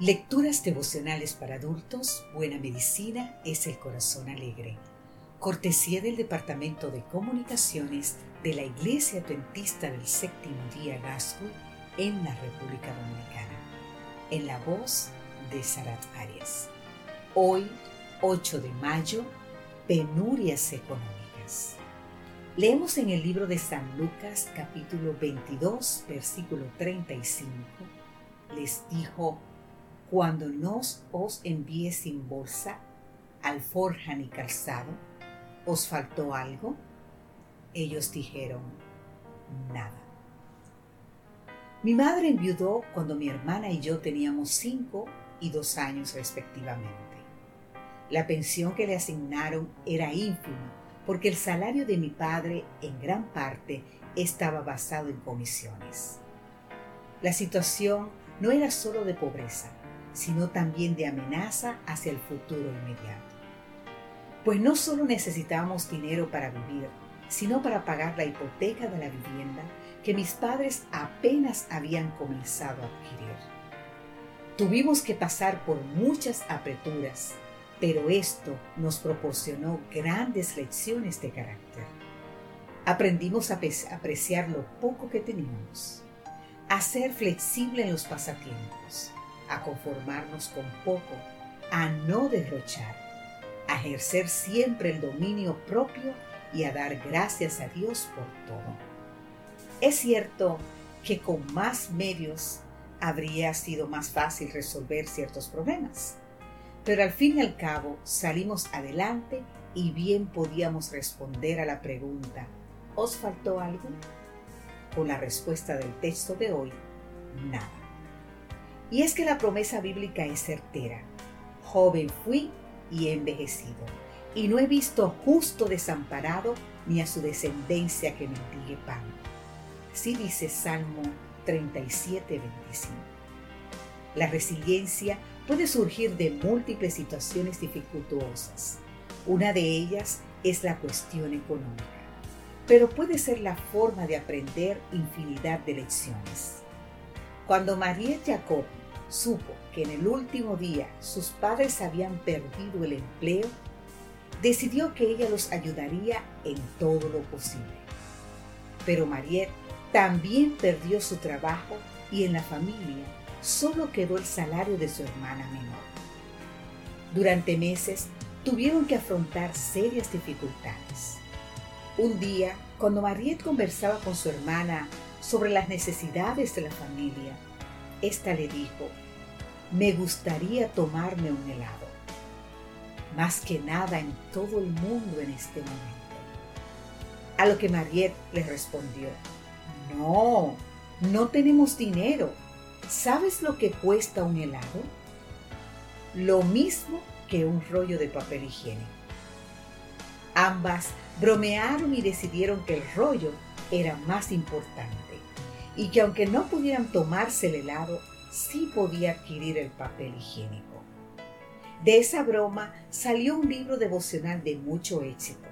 Lecturas devocionales para adultos, Buena Medicina es el Corazón Alegre. Cortesía del Departamento de Comunicaciones de la Iglesia Adventista del Séptimo Día Gascue en la República Dominicana. En la voz de Sarat Arias. Hoy, 8 de mayo, Penurias Económicas. Leemos en el libro de San Lucas capítulo 22, versículo 35. Les dijo, cuando nos os envíe sin bolsa, alforja ni calzado, ¿os faltó algo? Ellos dijeron, nada. Mi madre enviudó cuando mi hermana y yo teníamos cinco y dos años respectivamente. La pensión que le asignaron era ínfima porque el salario de mi padre en gran parte estaba basado en comisiones. La situación no era solo de pobreza, sino también de amenaza hacia el futuro inmediato. Pues no solo necesitábamos dinero para vivir, sino para pagar la hipoteca de la vivienda que mis padres apenas habían comenzado a adquirir. Tuvimos que pasar por muchas apreturas, pero esto nos proporcionó grandes lecciones de carácter. Aprendimos a apreciar lo poco que teníamos, a ser flexible en los pasatiempos, a conformarnos con poco, a no derrochar, a ejercer siempre el dominio propio y a dar gracias a Dios por todo. Es cierto que con más medios habría sido más fácil resolver ciertos problemas, pero al fin y al cabo salimos adelante y bien podíamos responder a la pregunta, ¿os faltó algo? Con la respuesta del texto de hoy, nada. Y es que la promesa bíblica es certera. Joven fui y he envejecido, y no he visto justo desamparado ni a su descendencia que mendigue pan. Así dice Salmo 37, 25. La resiliencia puede surgir de múltiples situaciones dificultuosas. Una de ellas es la cuestión económica, pero puede ser la forma de aprender infinidad de lecciones. Cuando María Jacob supo que en el último día sus padres habían perdido el empleo, decidió que ella los ayudaría en todo lo posible. Pero Mariette también perdió su trabajo y en la familia solo quedó el salario de su hermana menor. Durante meses tuvieron que afrontar serias dificultades. Un día, cuando Mariette conversaba con su hermana sobre las necesidades de la familia, ésta le dijo, me gustaría tomarme un helado. Más que nada en todo el mundo en este momento. A lo que Mariette le respondió, no, no tenemos dinero. ¿Sabes lo que cuesta un helado? Lo mismo que un rollo de papel higiénico. Ambas bromearon y decidieron que el rollo era más importante y que aunque no pudieran tomarse el helado, sí podía adquirir el papel higiénico. De esa broma salió un libro devocional de mucho éxito,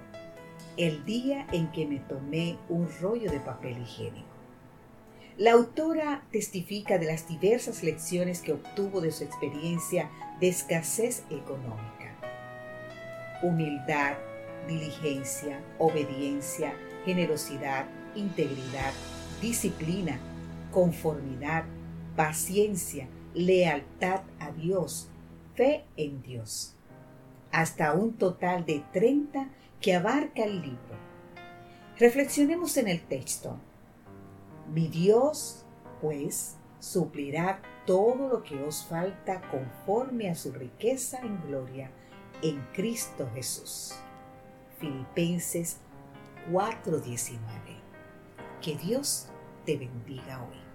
El día en que me tomé un rollo de papel higiénico. La autora testifica de las diversas lecciones que obtuvo de su experiencia de escasez económica. Humildad, diligencia, obediencia, generosidad, integridad, disciplina, conformidad, paciencia, lealtad a Dios, fe en Dios. Hasta un total de 30 que abarca el libro. Reflexionemos en el texto. Mi Dios, pues, suplirá todo lo que os falta conforme a su riqueza en gloria en Cristo Jesús. Filipenses 4:19. Que Dios te bendiga hoy.